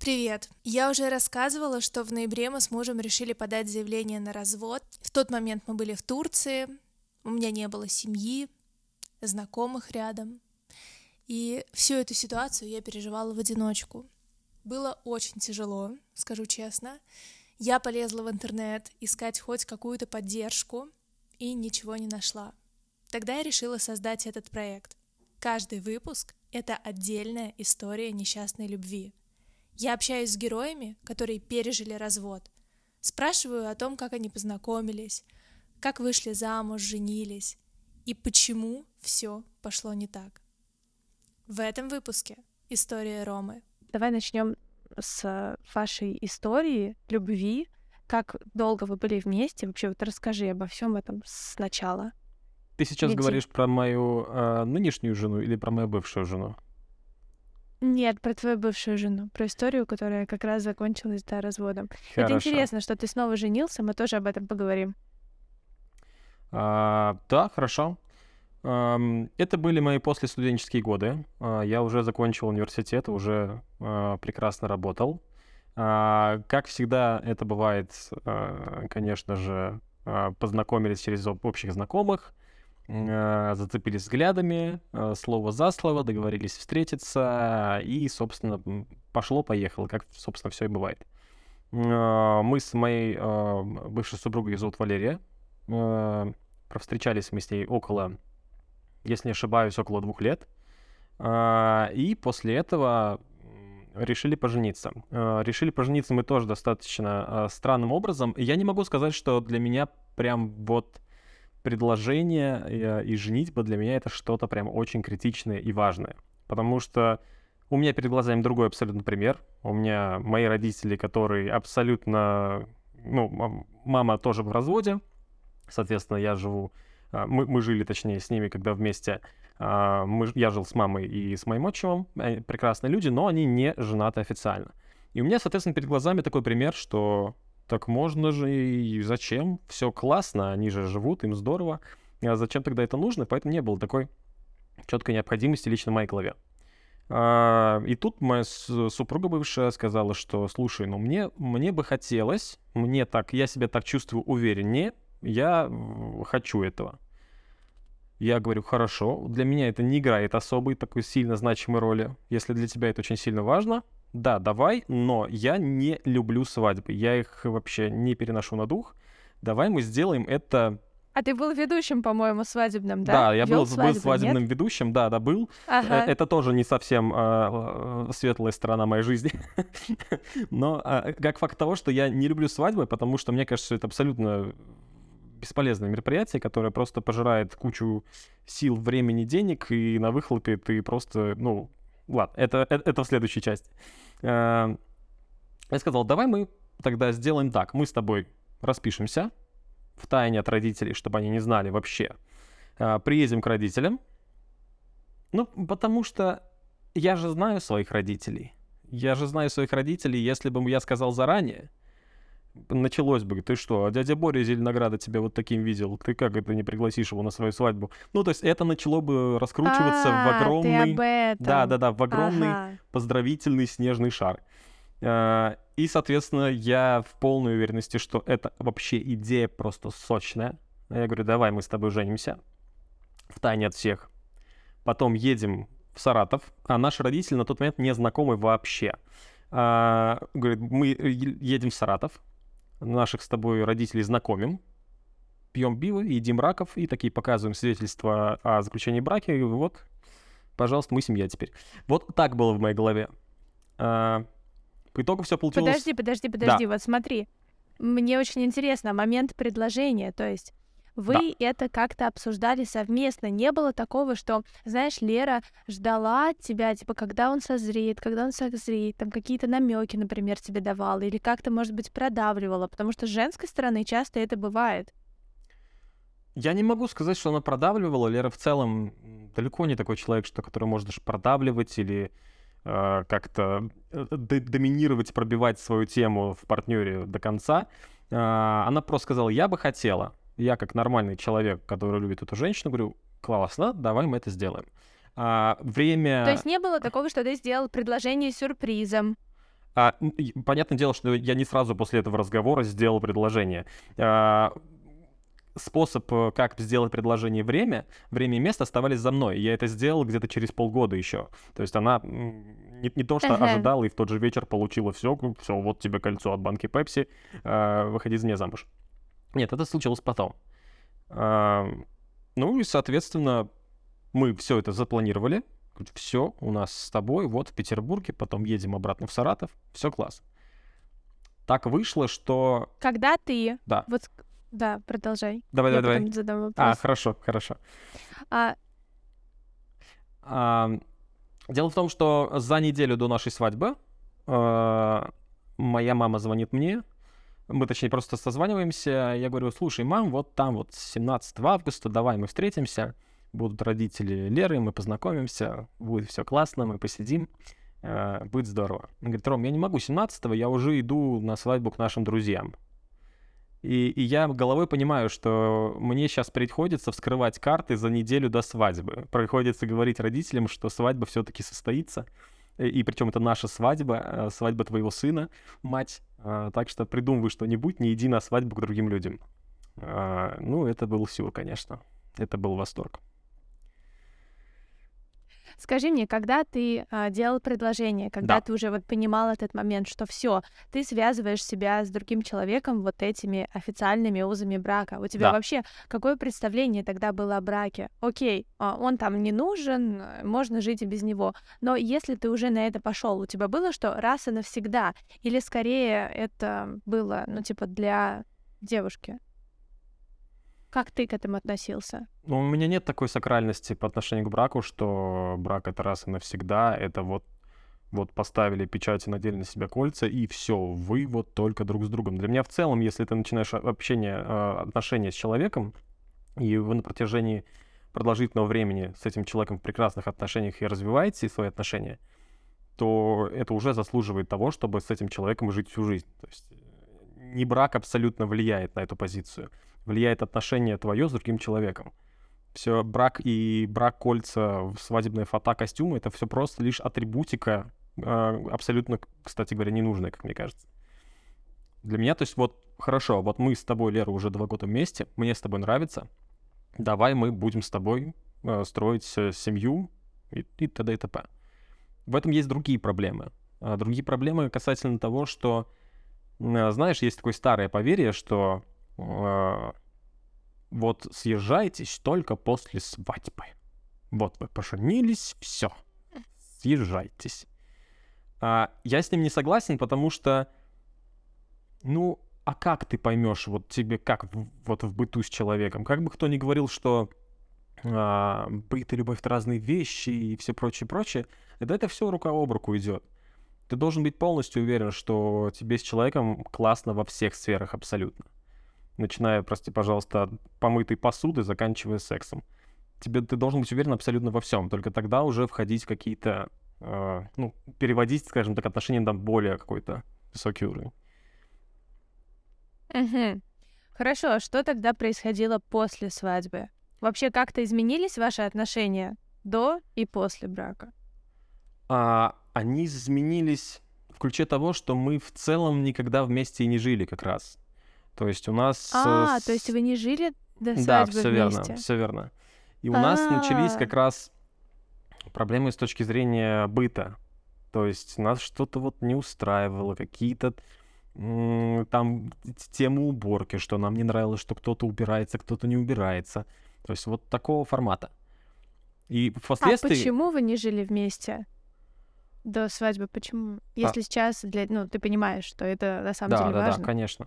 Привет! Я уже рассказывала, что в ноябре мы с мужем решили подать заявление на развод. В тот момент мы были в Турции, у меня не было семьи, знакомых рядом. И всю эту ситуацию я переживала в одиночку. Было очень тяжело, скажу честно. Я полезла в интернет искать хоть какую-то поддержку и ничего не нашла. Тогда я решила создать этот проект. Каждый выпуск — это отдельная история несчастной любви — я общаюсь с героями, которые пережили развод. Спрашиваю о том, как они познакомились, как вышли замуж, женились и почему все пошло не так. В этом выпуске история Ромы. Давай начнем с вашей истории любви. Как долго вы были вместе? Вообще, вот расскажи обо всем этом сначала. Ты сейчас Ведь... говоришь про мою э, нынешнюю жену или про мою бывшую жену? Нет, про твою бывшую жену, про историю, которая как раз закончилась, да, разводом. Хорошо. Это интересно, что ты снова женился, мы тоже об этом поговорим. А, да, хорошо. Это были мои послестуденческие годы. А, я уже закончил университет, уже а, прекрасно работал. А, как всегда это бывает, конечно же, познакомились через общих знакомых, зацепились взглядами, э, слово за слово, договорились встретиться, и, собственно, пошло-поехало, как, собственно, все и бывает. Э, мы с моей бывшей супругой, зовут Валерия, провстречались мы с ней около, если не ошибаюсь, около двух лет, и после этого решили пожениться. Решили пожениться мы тоже достаточно странным образом. Я не могу сказать, что для меня прям вот предложение э, и женитьба для меня это что-то прям очень критичное и важное. Потому что у меня перед глазами другой абсолютно пример. У меня мои родители, которые абсолютно... Ну, мама тоже в разводе. Соответственно, я живу... А, мы, мы жили, точнее, с ними, когда вместе... А, мы, я жил с мамой и с моим отчимом. Прекрасные люди, но они не женаты официально. И у меня, соответственно, перед глазами такой пример, что так можно же и зачем? Все классно, они же живут, им здорово. А зачем тогда это нужно? Поэтому не было такой четкой необходимости лично в моей голове. А, и тут моя супруга бывшая сказала, что, слушай, ну мне, мне бы хотелось, мне так, я себя так чувствую увереннее, я хочу этого. Я говорю, хорошо, для меня это не играет особой такой сильно значимой роли. Если для тебя это очень сильно важно, да, давай, но я не люблю свадьбы. Я их вообще не переношу на дух. Давай мы сделаем это а ты был ведущим, по-моему, свадебным, да? Да, я был, свадьбы, был свадебным нет? ведущим, да, да, был. Ага. Это тоже не совсем э, светлая сторона моей жизни. Но э, как факт того, что я не люблю свадьбы, потому что мне кажется, это абсолютно бесполезное мероприятие, которое просто пожирает кучу сил, времени, денег, и на выхлопе ты просто, ну, Ладно, это, это, это в следующей части. Э, я сказал, давай мы тогда сделаем так. Мы с тобой распишемся в тайне от родителей, чтобы они не знали вообще. Э, приедем к родителям. Ну, потому что я же знаю своих родителей. Я же знаю своих родителей, если бы я сказал заранее, началось бы, ты что, а дядя Боря из Зеленограда тебя вот таким видел, ты как это не пригласишь его на свою свадьбу? Ну, то есть это начало бы раскручиваться а, в огромный... Да-да-да, в огромный ага. поздравительный снежный шар. А, и, соответственно, я в полной уверенности, что это вообще идея просто сочная. Я говорю, давай мы с тобой женимся в тайне от всех. Потом едем в Саратов, а наши родители на тот момент не знакомы вообще. А, говорит, мы едем в Саратов, наших с тобой родителей знакомим, пьем пиво, едим раков и такие показываем свидетельства о заключении брака, и вот, пожалуйста, мы семья теперь. Вот так было в моей голове. А, по итогу все получилось... Подожди, подожди, подожди, да. вот смотри. Мне очень интересно момент предложения, то есть вы да. это как-то обсуждали совместно. Не было такого, что, знаешь, Лера ждала тебя, типа, когда он созреет, когда он созреет, там какие-то намеки, например, тебе давала, или как-то, может быть, продавливала, потому что с женской стороны часто это бывает. Я не могу сказать, что она продавливала. Лера в целом далеко не такой человек, что который может продавливать или э, как-то э, доминировать, пробивать свою тему в партнере до конца. Э, она просто сказала, я бы хотела, я как нормальный человек, который любит эту женщину, говорю, классно, давай мы это сделаем. А, время... То есть не было такого, что ты сделал предложение сюрпризом? А, понятное дело, что я не сразу после этого разговора сделал предложение. А, способ, э, как сделать предложение время, время и место оставались за мной. Я это сделал где-то через полгода еще. То есть она не, не то, что uh-huh. ожидала, и в тот же вечер получила все, все, вот тебе кольцо от банки Пепси, э, выходи за меня замуж. Нет, это случилось потом. Э, ну и, соответственно, мы все это запланировали. Все, у нас с тобой, вот в Петербурге, потом едем обратно в Саратов. Все класс. Так вышло, что... Когда ты... Да. Вот да, продолжай. Давай, Я давай, давай. Задам а, вопрос. А, хорошо, хорошо. А... А, дело в том, что за неделю до нашей свадьбы а, моя мама звонит мне. Мы, точнее, просто созваниваемся. Я говорю, слушай, мам, вот там вот 17 августа, давай мы встретимся. Будут родители Леры, мы познакомимся, будет все классно, мы посидим, э, будет здорово. Он говорит, Ром, я не могу 17 я уже иду на свадьбу к нашим друзьям. И, и я головой понимаю, что мне сейчас приходится вскрывать карты за неделю до свадьбы. Приходится говорить родителям, что свадьба все-таки состоится. И, и причем это наша свадьба, э, свадьба твоего сына, мать. А, так что придумывай что-нибудь, не иди на свадьбу к другим людям. А, ну, это был сюр, конечно. Это был восторг. Скажи мне, когда ты а, делал предложение, когда да. ты уже вот понимал этот момент, что все, ты связываешь себя с другим человеком вот этими официальными узами брака. У тебя да. вообще какое представление тогда было о браке? Окей, а, он там не нужен, можно жить и без него. Но если ты уже на это пошел, у тебя было что раз и навсегда? Или скорее это было, ну, типа, для девушки? Как ты к этому относился? Ну, у меня нет такой сакральности по отношению к браку, что брак это раз и навсегда, это вот вот поставили печать и надели на себя кольца, и все, вы вот только друг с другом. Для меня в целом, если ты начинаешь общение, а, отношения с человеком, и вы на протяжении продолжительного времени с этим человеком в прекрасных отношениях и развиваете свои отношения, то это уже заслуживает того, чтобы с этим человеком жить всю жизнь. То есть э, не брак абсолютно влияет на эту позицию влияет отношение твое с другим человеком. Все, брак и брак кольца, свадебная фото, костюмы, это все просто лишь атрибутика, э, абсолютно, кстати говоря, ненужная, как мне кажется. Для меня, то есть вот, хорошо, вот мы с тобой, Лера, уже два года вместе, мне с тобой нравится, давай мы будем с тобой э, строить семью и, и т.д. и т.п. В этом есть другие проблемы. А другие проблемы касательно того, что, э, знаешь, есть такое старое поверье, что э, вот съезжайтесь только после свадьбы. Вот вы поженились, все, съезжайтесь. А, я с ним не согласен, потому что, ну, а как ты поймешь, вот тебе как в, вот в быту с человеком? Как бы кто ни говорил, что а, быт и любовь это разные вещи и все прочее, прочее, это, это все рука об руку идет. Ты должен быть полностью уверен, что тебе с человеком классно во всех сферах абсолютно начиная, прости, пожалуйста, от помытой посуды, заканчивая сексом. Тебе ты должен быть уверен абсолютно во всем. Только тогда уже входить в какие-то, э, ну, переводить, скажем так, отношения на более какой-то высокий уровень. Угу. Хорошо, а что тогда происходило после свадьбы? Вообще как-то изменились ваши отношения до и после брака? А, они изменились в ключе того, что мы в целом никогда вместе и не жили как раз. То есть у нас... А, с... то есть вы не жили до свадьбы Да, все верно, все верно. И у нас начались как раз проблемы с точки зрения быта. То есть нас что-то вот не устраивало, какие-то там темы уборки, что нам не нравилось, что кто-то убирается, кто-то не убирается. То есть вот такого формата. И А впоследствии... почему вы не жили вместе до свадьбы? Почему? Если сейчас для, ну, ты понимаешь, что это на самом Да, деле да, важно. да, конечно.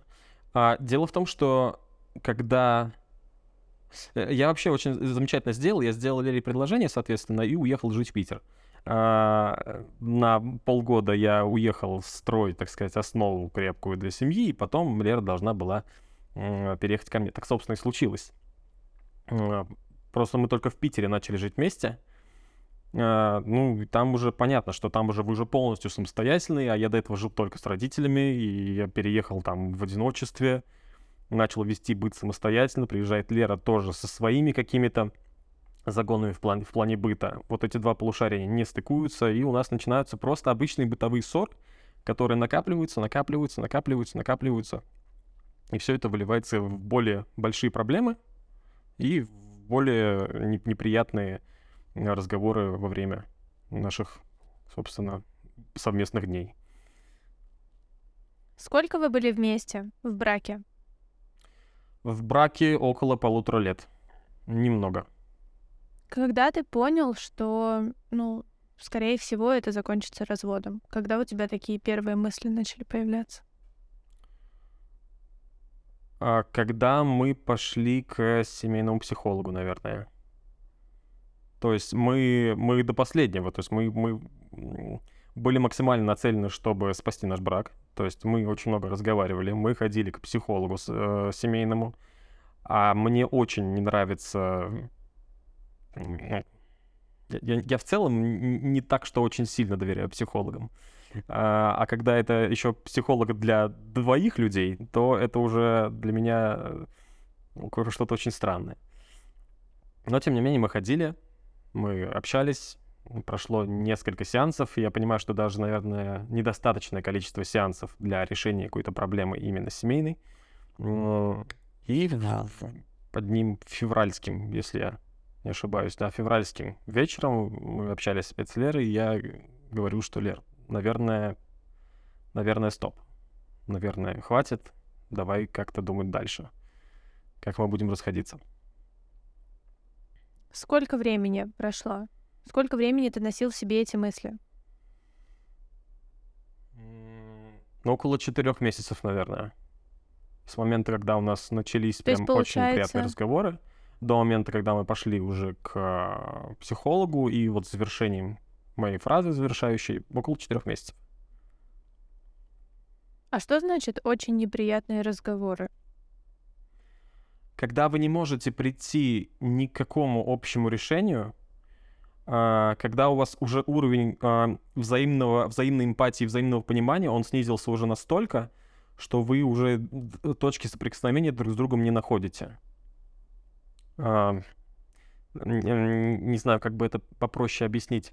А, дело в том, что когда... Э, я вообще очень замечательно сделал. Я сделал Лере предложение, соответственно, и уехал жить в Питер. А, на полгода я уехал строить, так сказать, основу крепкую для семьи, и потом Лера должна была переехать ко мне. Так, собственно, и случилось. А, просто мы только в Питере начали жить вместе. Uh, ну, там уже понятно, что там уже вы уже полностью самостоятельный, а я до этого жил только с родителями, и я переехал там в одиночестве, начал вести быт самостоятельно, приезжает Лера тоже со своими какими-то загонами в плане, в плане быта. Вот эти два полушария не стыкуются, и у нас начинаются просто обычные бытовые ссоры, которые накапливаются, накапливаются, накапливаются, накапливаются. И все это выливается в более большие проблемы и в более неприятные разговоры во время наших, собственно, совместных дней. Сколько вы были вместе в браке? В браке около полутора лет. Немного. Когда ты понял, что, ну, скорее всего, это закончится разводом? Когда у тебя такие первые мысли начали появляться? А, когда мы пошли к семейному психологу, наверное. То есть мы, мы до последнего, то есть мы, мы были максимально нацелены, чтобы спасти наш брак. То есть мы очень много разговаривали, мы ходили к психологу э, семейному. А мне очень не нравится... Я, я, я в целом не так, что очень сильно доверяю психологам. А, а когда это еще психолог для двоих людей, то это уже для меня э, что-то очень странное. Но тем не менее мы ходили, мы общались, прошло несколько сеансов, и я понимаю, что даже, наверное, недостаточное количество сеансов для решения какой-то проблемы именно семейной. И под ним февральским, если я не ошибаюсь, да, февральским вечером мы общались с Лерой, и я говорю, что, Лер, наверное, наверное, стоп. Наверное, хватит, давай как-то думать дальше. Как мы будем расходиться. Сколько времени прошло? Сколько времени ты носил в себе эти мысли? Ну, около четырех месяцев, наверное. С момента, когда у нас начались То прям получается... очень приятные разговоры, до момента, когда мы пошли уже к а, психологу, и вот завершением моей фразы завершающей около четырех месяцев. А что значит очень неприятные разговоры? Когда вы не можете прийти ни к какому общему решению, а, когда у вас уже уровень а, взаимного, взаимной эмпатии, взаимного понимания, он снизился уже настолько, что вы уже точки соприкосновения друг с другом не находите. А, не знаю, как бы это попроще объяснить.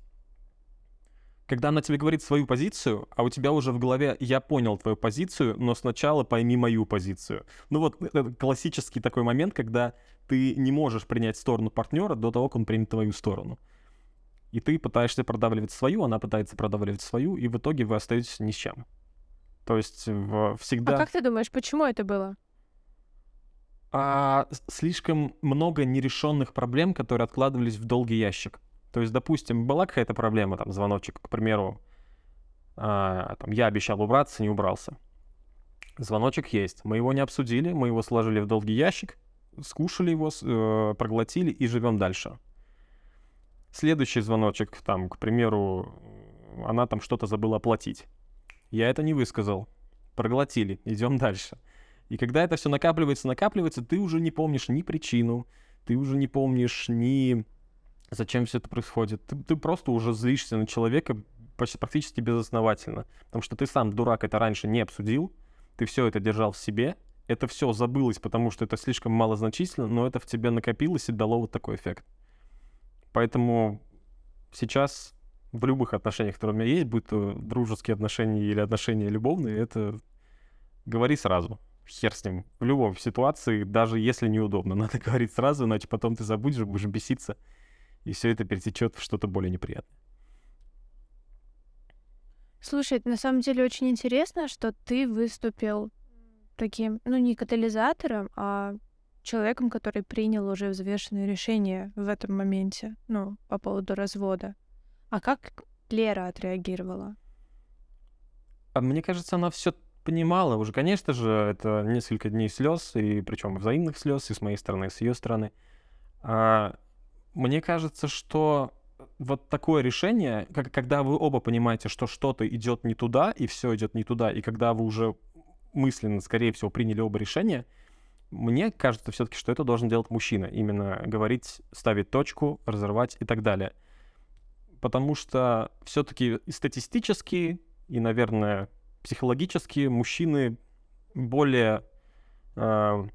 Когда она тебе говорит свою позицию, а у тебя уже в голове «я понял твою позицию, но сначала пойми мою позицию». Ну вот это классический такой момент, когда ты не можешь принять сторону партнера до того, как он примет твою сторону и ты пытаешься продавливать свою, она пытается продавливать свою, и в итоге вы остаетесь ни с чем. То есть в, всегда... А как ты думаешь, почему это было? А, слишком много нерешенных проблем, которые откладывались в долгий ящик. То есть, допустим, была какая-то проблема, там, звоночек, к примеру, а, там, я обещал убраться, не убрался. Звоночек есть. Мы его не обсудили, мы его сложили в долгий ящик, скушали его, э, проглотили и живем дальше. Следующий звоночек, там, к примеру, она там что-то забыла оплатить. Я это не высказал. Проглотили. Идем дальше. И когда это все накапливается, накапливается, ты уже не помнишь ни причину, ты уже не помнишь ни зачем все это происходит. Ты, ты просто уже злишься на человека почти практически безосновательно. Потому что ты сам, дурак, это раньше не обсудил, ты все это держал в себе, это все забылось, потому что это слишком малозначительно, но это в тебе накопилось и дало вот такой эффект. Поэтому сейчас в любых отношениях, которые у меня есть, будь то дружеские отношения или отношения любовные, это говори сразу. Хер с ним. В любой ситуации, даже если неудобно, надо говорить сразу, иначе потом ты забудешь, будешь беситься, и все это перетечет в что-то более неприятное. Слушай, это на самом деле очень интересно, что ты выступил таким, ну, не катализатором, а человеком, который принял уже взвешенное решение в этом моменте, ну, по поводу развода. А как Лера отреагировала? А мне кажется, она все понимала уже. Конечно же, это несколько дней слез, и причем взаимных слез, и с моей стороны, и с ее стороны. А, мне кажется, что вот такое решение, как, когда вы оба понимаете, что что-то идет не туда, и все идет не туда, и когда вы уже мысленно, скорее всего, приняли оба решения, мне кажется все-таки, что это должен делать мужчина. Именно говорить, ставить точку, разорвать и так далее. Потому что все-таки статистически и, наверное, психологически мужчины более, э,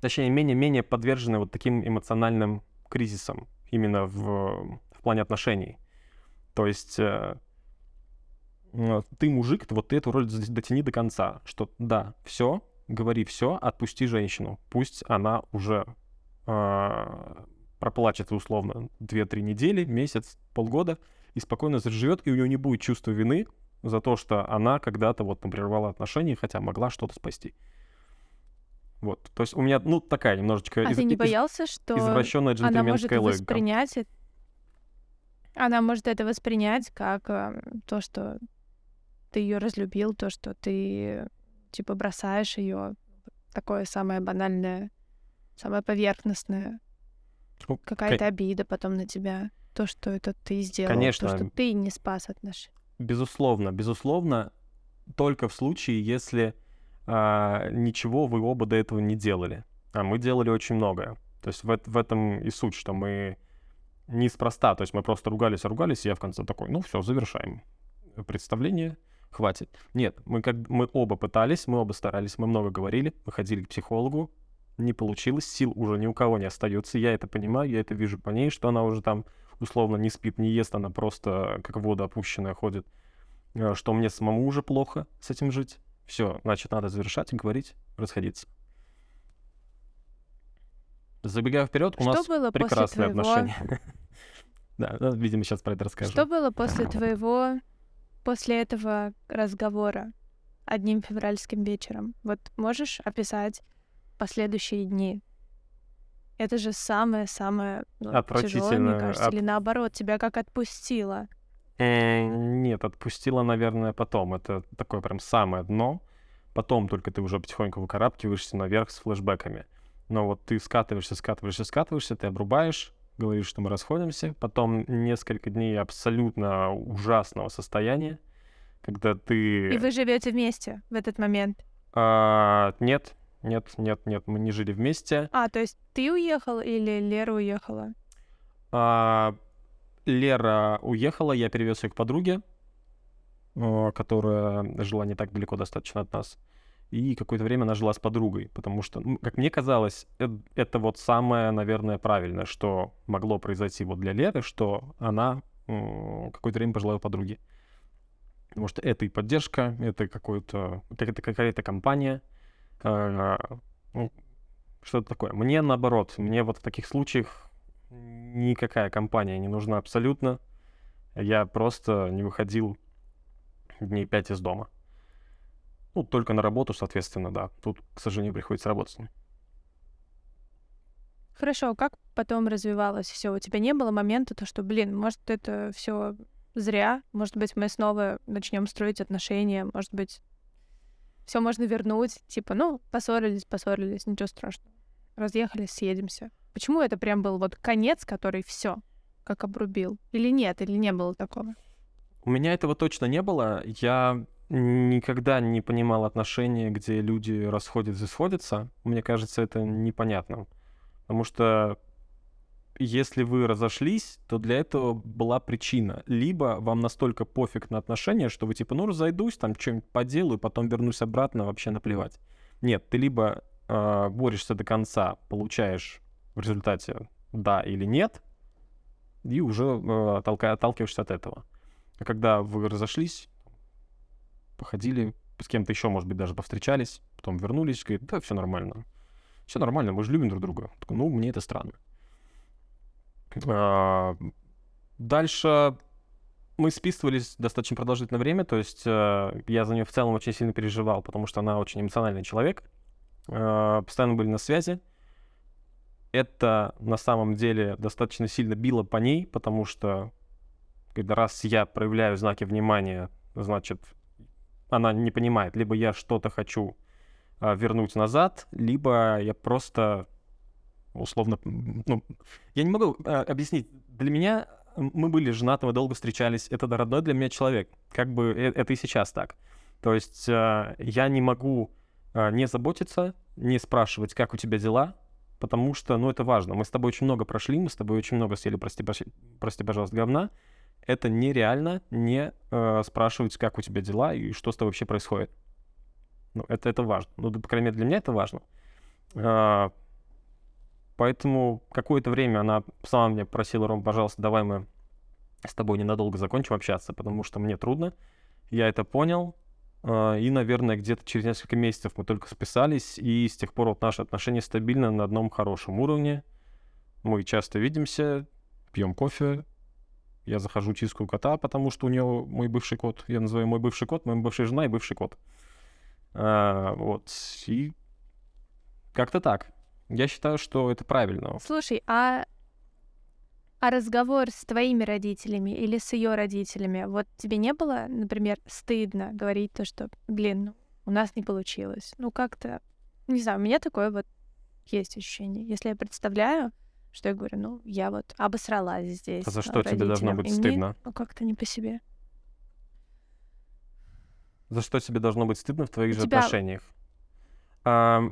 точнее, менее-менее подвержены вот таким эмоциональным кризисам именно в, в плане отношений. То есть э, ты мужик, вот ты эту роль дотяни до конца, что да, все, говори все, отпусти женщину, пусть она уже э, проплачет условно 2-3 недели, месяц, полгода, и спокойно заживет, и у нее не будет чувства вины за то, что она когда-то вот прервала отношения, хотя могла что-то спасти. Вот, то есть у меня, ну, такая немножечко... А из- ты не боялся, что извращенная она может логика. воспринять она может это воспринять как э, то, что ты ее разлюбил, то, что ты типа бросаешь ее, такое самое банальное, самое поверхностное, ну, какая-то кон... обида потом на тебя, то, что это ты сделал, Конечно. то, что ты не спас отношения. Безусловно, безусловно, только в случае, если а, ничего вы оба до этого не делали. А мы делали очень многое. То есть в, в этом и суть, что мы неспроста. То есть мы просто ругались, ругались, и я в конце такой, ну все, завершаем представление, хватит. Нет, мы, как, мы оба пытались, мы оба старались, мы много говорили, выходили к психологу, не получилось, сил уже ни у кого не остается. Я это понимаю, я это вижу по ней, что она уже там условно не спит, не ест, она просто как вода опущенная ходит. Э, что мне самому уже плохо с этим жить. Все, значит, надо завершать и говорить, расходиться. Забегая вперед, у что нас было прекрасные твоего... отношения. Да, ну, видимо, сейчас про это расскажу. Что было после твоего, после этого разговора одним февральским вечером? Вот можешь описать последующие дни? Это же самое-самое ну, тяжелое, мне кажется, От... или наоборот, тебя как отпустило? Э, нет, отпустила, наверное, потом. Это такое прям самое дно. Потом только ты уже потихоньку выкарабкиваешься наверх с флешбеками. Но вот ты скатываешься, скатываешься, скатываешься, ты обрубаешь, говоришь, что мы расходимся, потом несколько дней абсолютно ужасного состояния, когда ты... И вы живете вместе в этот момент? А, нет, нет, нет, нет, мы не жили вместе. А, то есть ты уехал или Лера уехала? А, Лера уехала, я перевез ее к подруге, которая жила не так далеко достаточно от нас и какое-то время она жила с подругой, потому что, как мне казалось, это, это вот самое, наверное, правильное, что могло произойти вот для Леры, что она какое-то время пожила у подруги. Потому что это и поддержка, это какой-то, какая-то, какая-то компания, э, ну, что-то такое. Мне наоборот, мне вот в таких случаях никакая компания не нужна абсолютно. Я просто не выходил дней пять из дома. Ну, только на работу, соответственно, да. Тут, к сожалению, приходится работать с ним. Хорошо, как потом развивалось все? У тебя не было момента, то, что, блин, может, это все зря, может быть, мы снова начнем строить отношения, может быть, все можно вернуть, типа, ну, поссорились, поссорились, ничего страшного. Разъехались, съедемся. Почему это прям был вот конец, который все как обрубил? Или нет, или не было такого? У меня этого точно не было. Я никогда не понимал отношения, где люди расходятся и сходятся. Мне кажется, это непонятно. Потому что если вы разошлись, то для этого была причина. Либо вам настолько пофиг на отношения, что вы типа, ну, разойдусь, там что-нибудь поделаю, потом вернусь обратно, вообще наплевать. Нет, ты либо э, борешься до конца, получаешь в результате да или нет, и уже э, отталкиваешься от этого. А когда вы разошлись, походили, с кем-то еще, может быть, даже повстречались, потом вернулись, говорит, да, все нормально. Все нормально, мы же любим друг друга. Такой, ну, мне это странно. А, дальше мы списывались достаточно продолжительное время, то есть э, я за нее в целом очень сильно переживал, потому что она очень эмоциональный человек. Э, постоянно были на связи. Это на самом деле достаточно сильно било по ней, потому что когда раз я проявляю знаки внимания, значит, она не понимает, либо я что-то хочу а, вернуть назад, либо я просто условно, ну, я не могу а, объяснить. Для меня мы были женаты, мы долго встречались, это родной для меня человек, как бы э, это и сейчас так. То есть а, я не могу а, не заботиться, не спрашивать, как у тебя дела, потому что, ну, это важно. Мы с тобой очень много прошли, мы с тобой очень много съели, прости, прости пожалуйста, говна, это нереально не э, спрашивать, как у тебя дела и что с тобой вообще происходит. Ну, это, это важно. Ну, по крайней мере, для меня это важно. Э, поэтому какое-то время она сама мне просила, Ром, пожалуйста, давай мы с тобой ненадолго закончим общаться, потому что мне трудно. Я это понял, а, и, наверное, где-то через несколько месяцев мы только списались, и с тех пор вот наши отношения стабильно на одном хорошем уровне. Мы часто видимся, пьем кофе, я захожу чистку кота, потому что у нее мой бывший кот. Я называю мой бывший кот, моя бывшая жена и бывший кот. А, вот. И как-то так. Я считаю, что это правильно. Слушай, а а разговор с твоими родителями или с ее родителями, вот тебе не было, например, стыдно говорить то, что, блин, ну, у нас не получилось. Ну, как-то, не знаю, у меня такое вот есть ощущение. Если я представляю, что я говорю, ну, я вот обосралась здесь. А за что тебе должно быть стыдно? Мне, ну, как-то не по себе. За что тебе должно быть стыдно в твоих у же тебя... отношениях? А...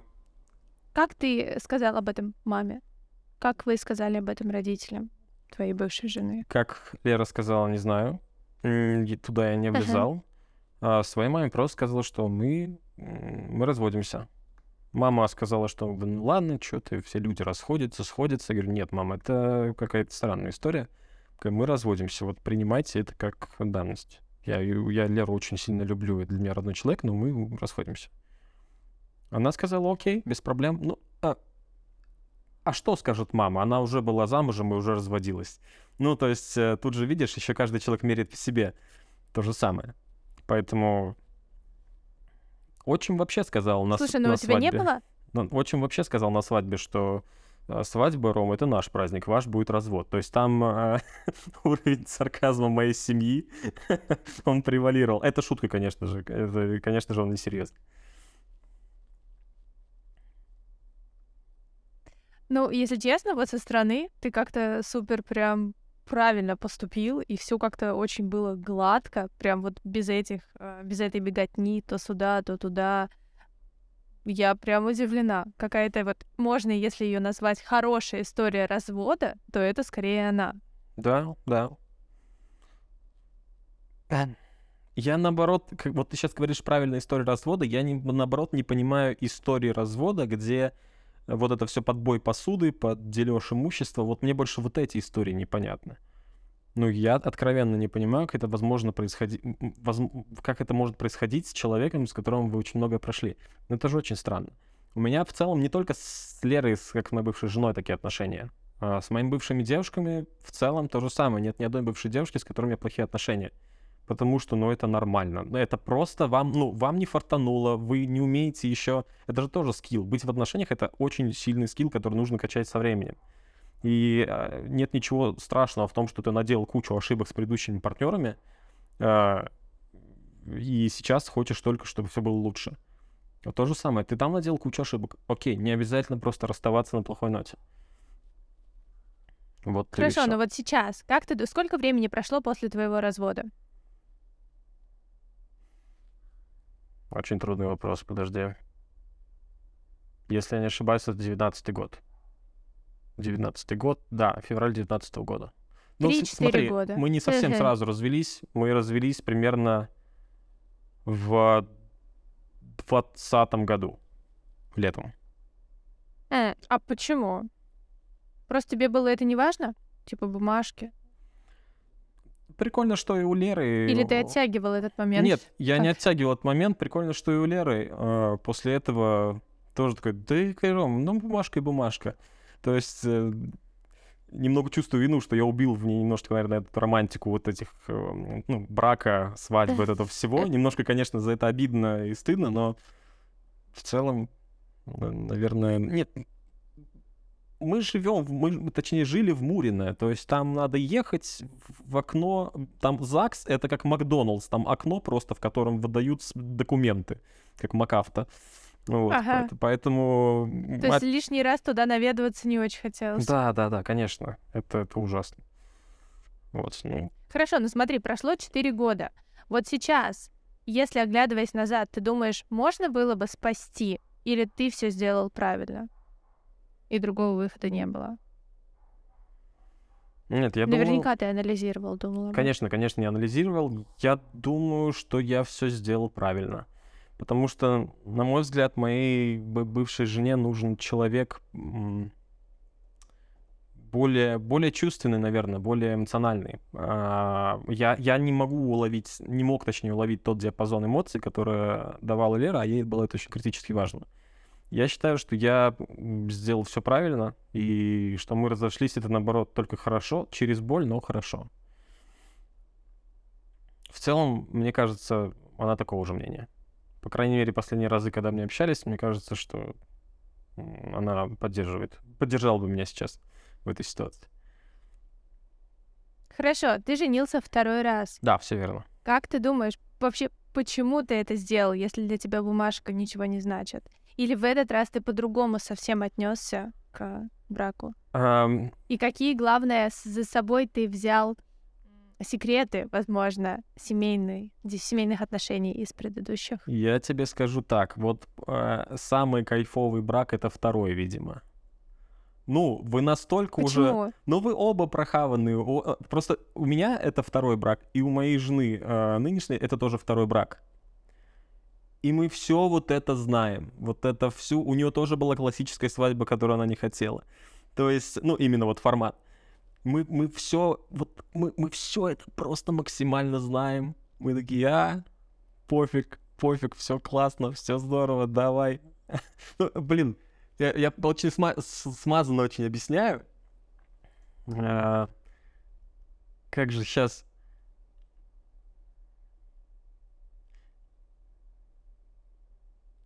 Как ты сказал об этом маме? Как вы сказали об этом родителям? Твоей бывшей жены? Как Лера сказала, не знаю. Туда я не влезал. Uh-huh. А своей маме просто сказала, что мы, мы разводимся. Мама сказала, что ну ладно, что ты, все люди расходятся, сходятся. Я говорю, нет, мама, это какая-то странная история. Мы разводимся, вот принимайте это как данность. Я, я Леру очень сильно люблю, это для меня родной человек, но мы расходимся. Она сказала, окей, без проблем. Ну, а, что скажет мама? Она уже была замужем и уже разводилась. Ну, то есть э, тут же, видишь, еще каждый человек меряет в себе то же самое. Поэтому отчим вообще сказал на Слушай, ну на у тебя не было? Ну, отчим вообще сказал на свадьбе, что э, свадьба, Ром, это наш праздник, ваш будет развод. То есть там э, уровень сарказма моей семьи, он превалировал. Это шутка, конечно же. Это, конечно же, он не серьезный. Ну, если честно, вот со стороны ты как-то супер прям правильно поступил, и все как-то очень было гладко, прям вот без этих, э, без этой беготни, то сюда, то туда. Я прям удивлена. Какая-то вот, можно, если ее назвать хорошая история развода, то это скорее она. Да, да. Я наоборот, как вот ты сейчас говоришь правильная история развода, я не, наоборот не понимаю истории развода, где вот это все подбой посуды, под дележ имущества, вот мне больше вот эти истории непонятны. Ну, я откровенно не понимаю, как это возможно происходить, воз... как это может происходить с человеком, с которым вы очень многое прошли. Ну, это же очень странно. У меня в целом не только с Лерой, как с моей бывшей женой такие отношения, а с моими бывшими девушками в целом то же самое. Нет ни одной бывшей девушки, с которой у меня плохие отношения потому что, ну, это нормально. Это просто вам, ну, вам не фартануло, вы не умеете еще... Это же тоже скилл. Быть в отношениях — это очень сильный скилл, который нужно качать со временем. И э, нет ничего страшного в том, что ты наделал кучу ошибок с предыдущими партнерами, э, и сейчас хочешь только, чтобы все было лучше. То же самое. Ты там наделал кучу ошибок. Окей, не обязательно просто расставаться на плохой ноте. Вот Хорошо, но вот сейчас, как ты, сколько времени прошло после твоего развода? Очень трудный вопрос, подожди. Если я не ошибаюсь, это 19 год. 19 год, да, февраль 19 года. Ну, смотри, года. мы не совсем сразу развелись. Мы развелись примерно в 20 году, летом. Э, а почему? Просто тебе было это не важно? Типа бумажки? Прикольно, что и у Леры... Или ты оттягивал этот момент? Нет, я как? не оттягивал этот момент. Прикольно, что и у Леры э, после этого тоже такой, да и Ром, ну бумажка и бумажка. То есть э, немного чувствую вину, что я убил в ней немножко, наверное, эту романтику вот этих, э, ну, брака, свадьбы, вот этого всего. Немножко, конечно, за это обидно и стыдно, но в целом, наверное, нет, мы живем, мы, точнее, жили в Мурино, то есть там надо ехать в окно, там ЗАГС — это как Макдоналдс, там окно просто, в котором выдают документы, как МакАвто. Вот, ага. поэтому... То есть лишний раз туда наведываться не очень хотелось. Да, да, да, конечно. Это, это ужасно. Вот, ну. Хорошо, ну смотри, прошло 4 года. Вот сейчас, если оглядываясь назад, ты думаешь, можно было бы спасти, или ты все сделал правильно? И другого выхода не было. Нет, я Наверняка думаю... ты анализировал, думал. Конечно, конечно, я анализировал. Я думаю, что я все сделал правильно. Потому что, на мой взгляд, моей бывшей жене нужен человек более, более чувственный, наверное, более эмоциональный. А, я, я не могу уловить, не мог, точнее, уловить тот диапазон эмоций, который давала Лера, а ей было это очень критически важно. Я считаю, что я сделал все правильно, и что мы разошлись, это наоборот только хорошо, через боль, но хорошо. В целом, мне кажется, она такого же мнения. По крайней мере, последние разы, когда мы общались, мне кажется, что она поддерживает, поддержала бы меня сейчас в этой ситуации. Хорошо, ты женился второй раз. Да, все верно. Как ты думаешь, вообще, почему ты это сделал, если для тебя бумажка ничего не значит? Или в этот раз ты по-другому совсем отнесся к браку? Um... И какие, главное, за собой ты взял секреты, возможно, семейной, семейных отношений из предыдущих? Я тебе скажу так, вот э, самый кайфовый брак это второй, видимо. Ну, вы настолько Почему? уже... Ну, вы оба прохаванные. Э, просто у меня это второй брак, и у моей жены э, нынешней это тоже второй брак. И мы все вот это знаем. Вот это всю... У нее тоже была классическая свадьба, которую она не хотела. То есть, ну, именно вот формат мы, мы все, вот мы, мы все это просто максимально знаем. Мы такие, а, пофиг, пофиг, все классно, все здорово, давай. ну, блин, я, я очень сма- смазанно очень объясняю. А, как же сейчас...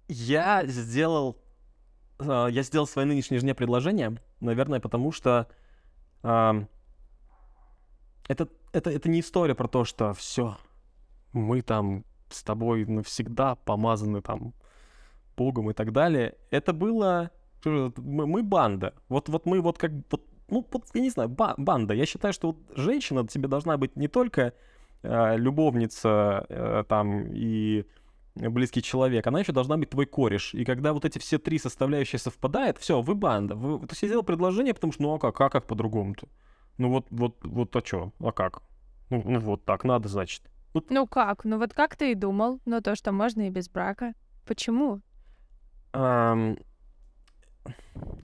Я сделал... А, я сделал своей нынешней жене предложение, наверное, потому что это, это, это не история про то, что все, мы там с тобой навсегда помазаны там Богом и так далее. Это было... Мы, мы банда. Вот, вот мы вот как... Вот, ну, вот, я не знаю, ба- банда. Я считаю, что вот женщина тебе должна быть не только э, любовница э, там и близкий человек, она еще должна быть твой кореш. И когда вот эти все три составляющие совпадают, все, вы банда. Вы, ты сделал предложение, потому что ну а как, а как по-другому-то? Ну вот, вот, вот а что? А как? Ну, ну вот так надо, значит. Ну, ну как? Ну вот как ты и думал, но то, что можно и без брака. Почему? Um,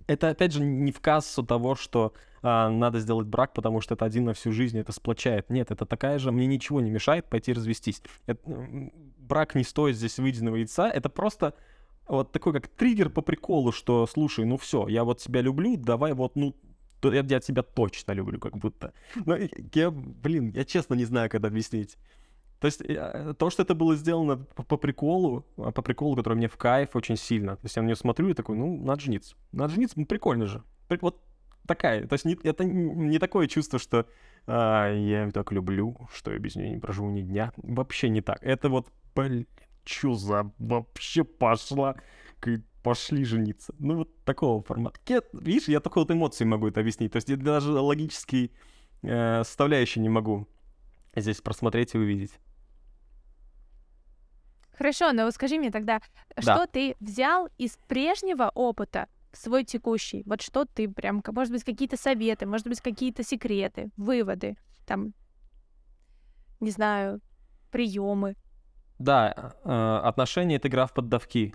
это, опять же, не в кассу того, что а, надо сделать брак, потому что это один на всю жизнь, это сплочает. Нет, это такая же, мне ничего не мешает пойти развестись. Это, брак не стоит здесь выеденного яйца, это просто вот такой как триггер по приколу, что, слушай, ну все, я вот тебя люблю, давай вот, ну, я, я тебя точно люблю, как будто. Но я, блин, я честно не знаю, как объяснить. То есть э, то, что это было сделано по, по приколу, а, по приколу, который мне в кайф очень сильно. То есть я на нее смотрю и такой, ну, надо жениться. Надо жениться, ну, прикольно же. Вот такая. То есть не, это не такое чувство, что а, я так люблю, что я без нее не проживу ни дня. Вообще не так. Это вот, блин, чё за вообще пошла? Пошли жениться. Ну, вот такого формата. Я, видишь, я только вот эмоции могу это объяснить. То есть я даже логический э, составляющий не могу здесь просмотреть и увидеть. Хорошо, но скажи мне тогда, да. что ты взял из прежнего опыта в свой текущий? Вот что ты прям, может быть, какие-то советы, может быть, какие-то секреты, выводы, там, не знаю, приемы. Да, э, отношения — это игра в поддавки.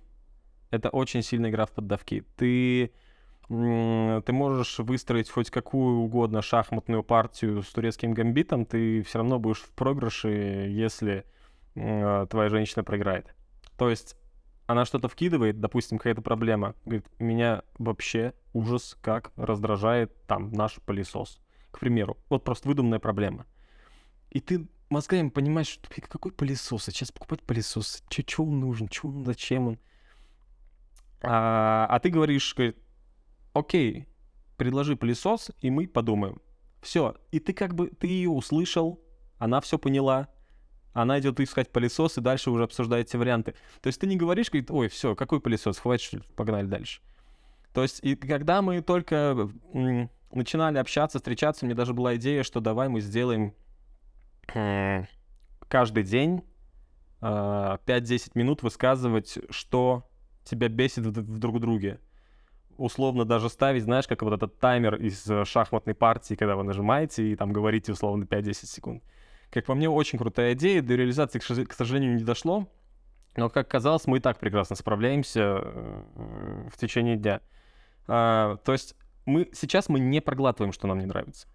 Это очень сильная игра в поддавки. Ты, ты можешь выстроить хоть какую угодно шахматную партию с турецким гамбитом, ты все равно будешь в проигрыше, если э, твоя женщина проиграет. То есть она что-то вкидывает, допустим, какая-то проблема, говорит, меня вообще ужас как раздражает там наш пылесос, к примеру. Вот просто выдуманная проблема. И ты мозгами понимаешь, что какой пылесос, а сейчас покупать пылесос, что он нужен, чё он, зачем он. А, а ты говоришь, говорит, окей, предложи пылесос, и мы подумаем. Все, и ты как бы, ты ее услышал, она все поняла, она идет искать пылесос, и дальше уже обсуждаете варианты. То есть ты не говоришь, говорит, ой, все, какой пылесос, хватит, погнали дальше. То есть, и когда мы только начинали общаться, встречаться, мне даже была идея, что давай мы сделаем э, каждый день э, 5-10 минут высказывать, что тебя бесит в, в друг друге. Условно даже ставить, знаешь, как вот этот таймер из э, шахматной партии, когда вы нажимаете и там говорите условно 5-10 секунд. Как по мне, очень крутая идея. До реализации, к сожалению, не дошло. Но, как казалось, мы и так прекрасно справляемся э, в течение дня. А, то есть мы сейчас мы не проглатываем, что нам не нравится.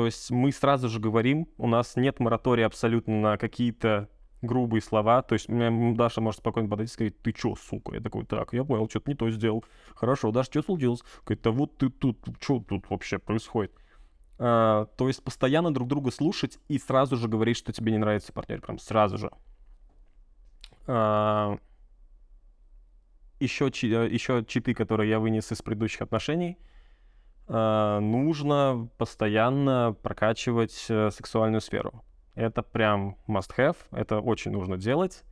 То есть мы сразу же говорим, у нас нет моратория абсолютно на какие-то грубые слова. То есть Даша может спокойно подойти и сказать, ты чё, сука? Я такой, так, я понял, что-то не то сделал. Хорошо, Даша, что случилось? Говорит, да вот ты тут, что тут вообще происходит? А, то есть постоянно друг друга слушать и сразу же говорить, что тебе не нравится партнер, прям сразу же. А, еще, еще читы, которые я вынес из предыдущих отношений. А, нужно постоянно прокачивать э, сексуальную сферу. Это прям must have, это очень нужно делать,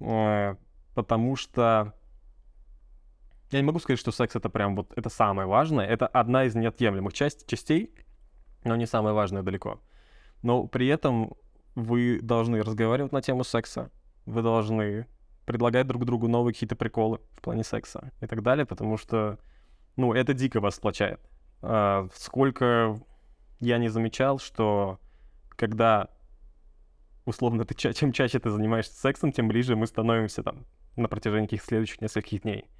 э, потому что я не могу сказать, что секс это прям вот это самое важное, это одна из неотъемлемых часть, частей, но не самое важное далеко. Но при этом вы должны разговаривать на тему секса, вы должны предлагать друг другу новые какие-то приколы в плане секса и так далее, потому что, ну, это дико вас сплочает. А, сколько я не замечал, что когда условно, ты чем чаще ты занимаешься сексом, тем ближе мы становимся там на протяжении каких следующих нескольких дней.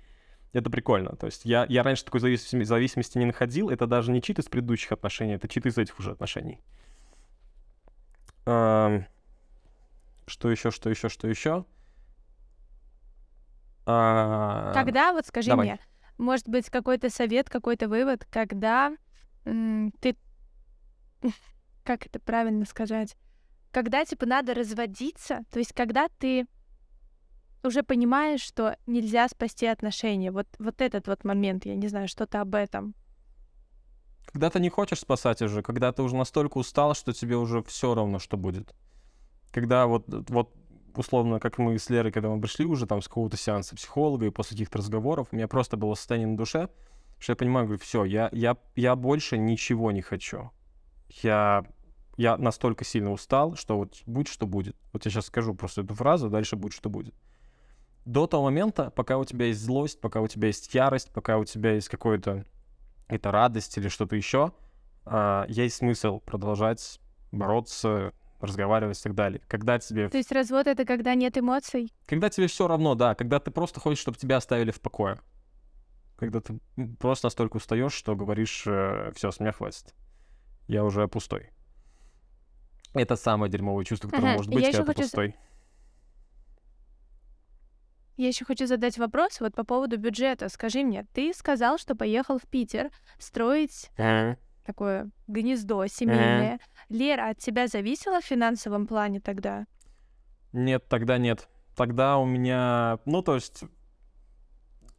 Это прикольно. То есть я, я раньше такой зависимости, зависимости не находил. Это даже не чит из предыдущих отношений, это чит из этих уже отношений. А, что еще, что еще, что еще? А... Когда, вот скажи Давай. мне, может быть, какой-то совет, какой-то вывод, когда ты... Как это правильно сказать? когда, типа, надо разводиться, то есть когда ты уже понимаешь, что нельзя спасти отношения. Вот, вот этот вот момент, я не знаю, что-то об этом. Когда ты не хочешь спасать уже, когда ты уже настолько устал, что тебе уже все равно, что будет. Когда вот, вот условно, как мы с Лерой, когда мы пришли уже там с какого-то сеанса психолога, и после каких-то разговоров, у меня просто было состояние на душе, что я понимаю, говорю, все, я, я, я больше ничего не хочу. Я я настолько сильно устал, что вот будь что будет. Вот я сейчас скажу просто эту фразу, дальше будет что будет. До того момента, пока у тебя есть злость, пока у тебя есть ярость, пока у тебя есть какой-то это радость или что-то еще, а, есть смысл продолжать бороться, разговаривать и так далее. Когда тебе... То есть развод — это когда нет эмоций? Когда тебе все равно, да. Когда ты просто хочешь, чтобы тебя оставили в покое. Когда ты просто настолько устаешь, что говоришь, э, все, с меня хватит. Я уже пустой. Это самое дерьмовое чувство, которое ага. может быть, я когда ты хочу... пустой. Я еще хочу задать вопрос вот по поводу бюджета. Скажи мне, ты сказал, что поехал в Питер строить ага. Такое гнездо семейное. Лера, от тебя зависела в финансовом плане тогда? Нет, тогда нет. Тогда у меня, ну то есть,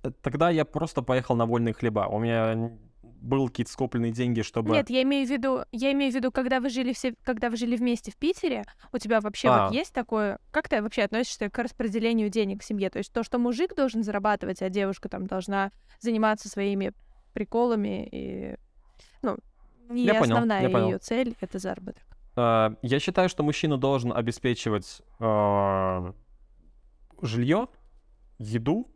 э, тогда я просто поехал на вольные хлеба. У меня был какие-то скопленные деньги, чтобы... Нет, я имею в виду, я имею в виду, когда вы жили все, когда вы жили вместе в Питере, у тебя вообще а. вот есть такое... Как ты вообще относишься к распределению денег в семье? То есть то, что мужик должен зарабатывать, а девушка там должна заниматься своими приколами и... Ну, не я основная понял, ее цель — это заработок. Uh, я считаю, что мужчина должен обеспечивать uh, жилье, еду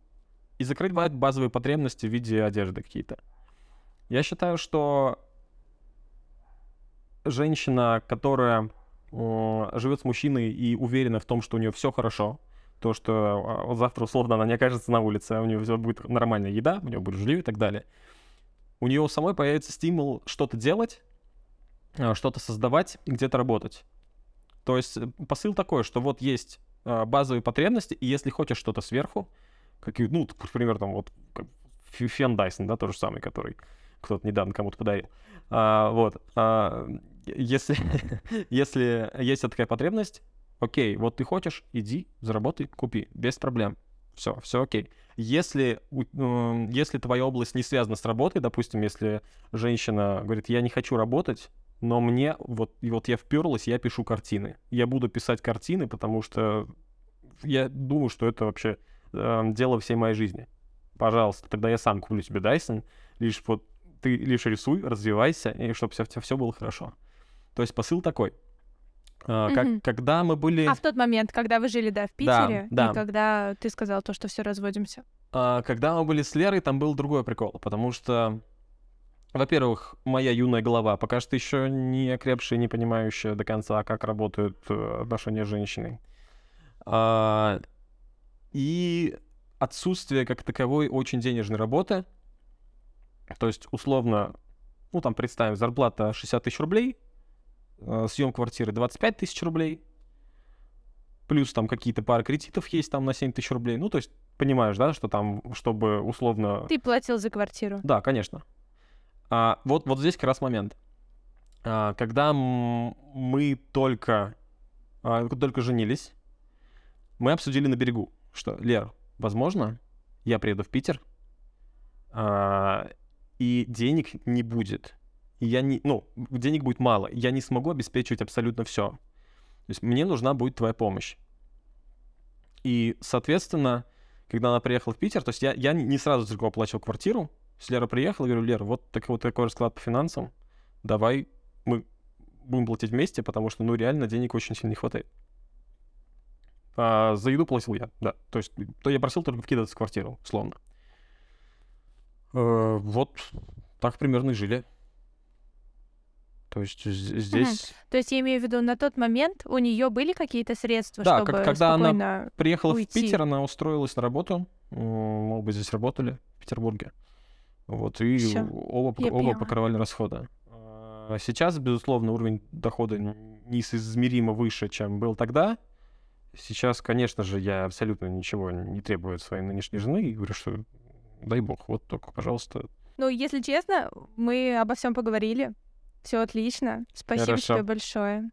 и закрыть базовые потребности в виде одежды какие-то. Я считаю, что женщина, которая э, живет с мужчиной и уверена в том, что у нее все хорошо, то, что э, завтра условно она не окажется на улице, а у нее будет нормальная еда, у нее будет жилье и так далее, у нее самой появится стимул что-то делать, э, что-то создавать где-то работать. То есть э, посыл такой, что вот есть э, базовые потребности, и если хочешь что-то сверху, какие, ну, например, там вот Фен Дайсон, да, тот же самый, который кто-то недавно кому-то подарил. А, вот. А, если, если есть такая потребность, окей, вот ты хочешь, иди, заработай, купи, без проблем. Все, все окей. Если, если твоя область не связана с работой, допустим, если женщина говорит, я не хочу работать, но мне, вот, и вот я вперлась, я пишу картины. Я буду писать картины, потому что я думаю, что это вообще э, дело всей моей жизни. Пожалуйста, тогда я сам куплю себе Dyson, лишь вот ты лишь рисуй, развивайся, и чтобы все, все было хорошо. То есть посыл такой. Uh, как, mm-hmm. Когда мы были... А в тот момент, когда вы жили, да, в Питере, да, да. и когда ты сказал то, что все разводимся? Uh, когда мы были с Лерой, там был другой прикол, потому что, во-первых, моя юная голова пока что еще не окрепшая, не понимающая до конца, как работают uh, отношения с женщиной. Uh, и отсутствие как таковой очень денежной работы — То есть, условно, ну, там, представим, зарплата 60 тысяч рублей, э, съем квартиры 25 тысяч рублей, плюс там какие-то пары кредитов есть там на 7 тысяч рублей. Ну, то есть, понимаешь, да, что там, чтобы условно... Ты платил за квартиру. Да, конечно. А, вот, вот здесь как раз момент. А, когда мы только, а, только женились, мы обсудили на берегу, что, Лер, возможно, я приеду в Питер, а, и денег не будет. Я не, ну, денег будет мало. Я не смогу обеспечивать абсолютно все. То есть мне нужна будет твоя помощь. И, соответственно, когда она приехала в Питер, то есть я, я не сразу только оплачивал квартиру. То есть Лера приехала, говорю, Лера, вот, так, вот такой расклад по финансам, давай мы будем платить вместе, потому что, ну, реально денег очень сильно не хватает. А за еду платил я, да. То есть то я просил только вкидываться в квартиру, словно. Э, вот так примерно и жили. То есть здесь... Угу. То есть я имею в виду, на тот момент у нее были какие-то средства, да, чтобы когда она приехала уйти. в Питер, она устроилась на работу. Мы бы здесь работали в Петербурге. Вот, и Всё. оба, я оба покрывали расходы. А сейчас, безусловно, уровень дохода неизмеримо выше, чем был тогда. Сейчас, конечно же, я абсолютно ничего не требую от своей нынешней жены и говорю, что дай бог, вот только, пожалуйста. Ну, если честно, мы обо всем поговорили. Все отлично. Спасибо Хорошо. тебе большое.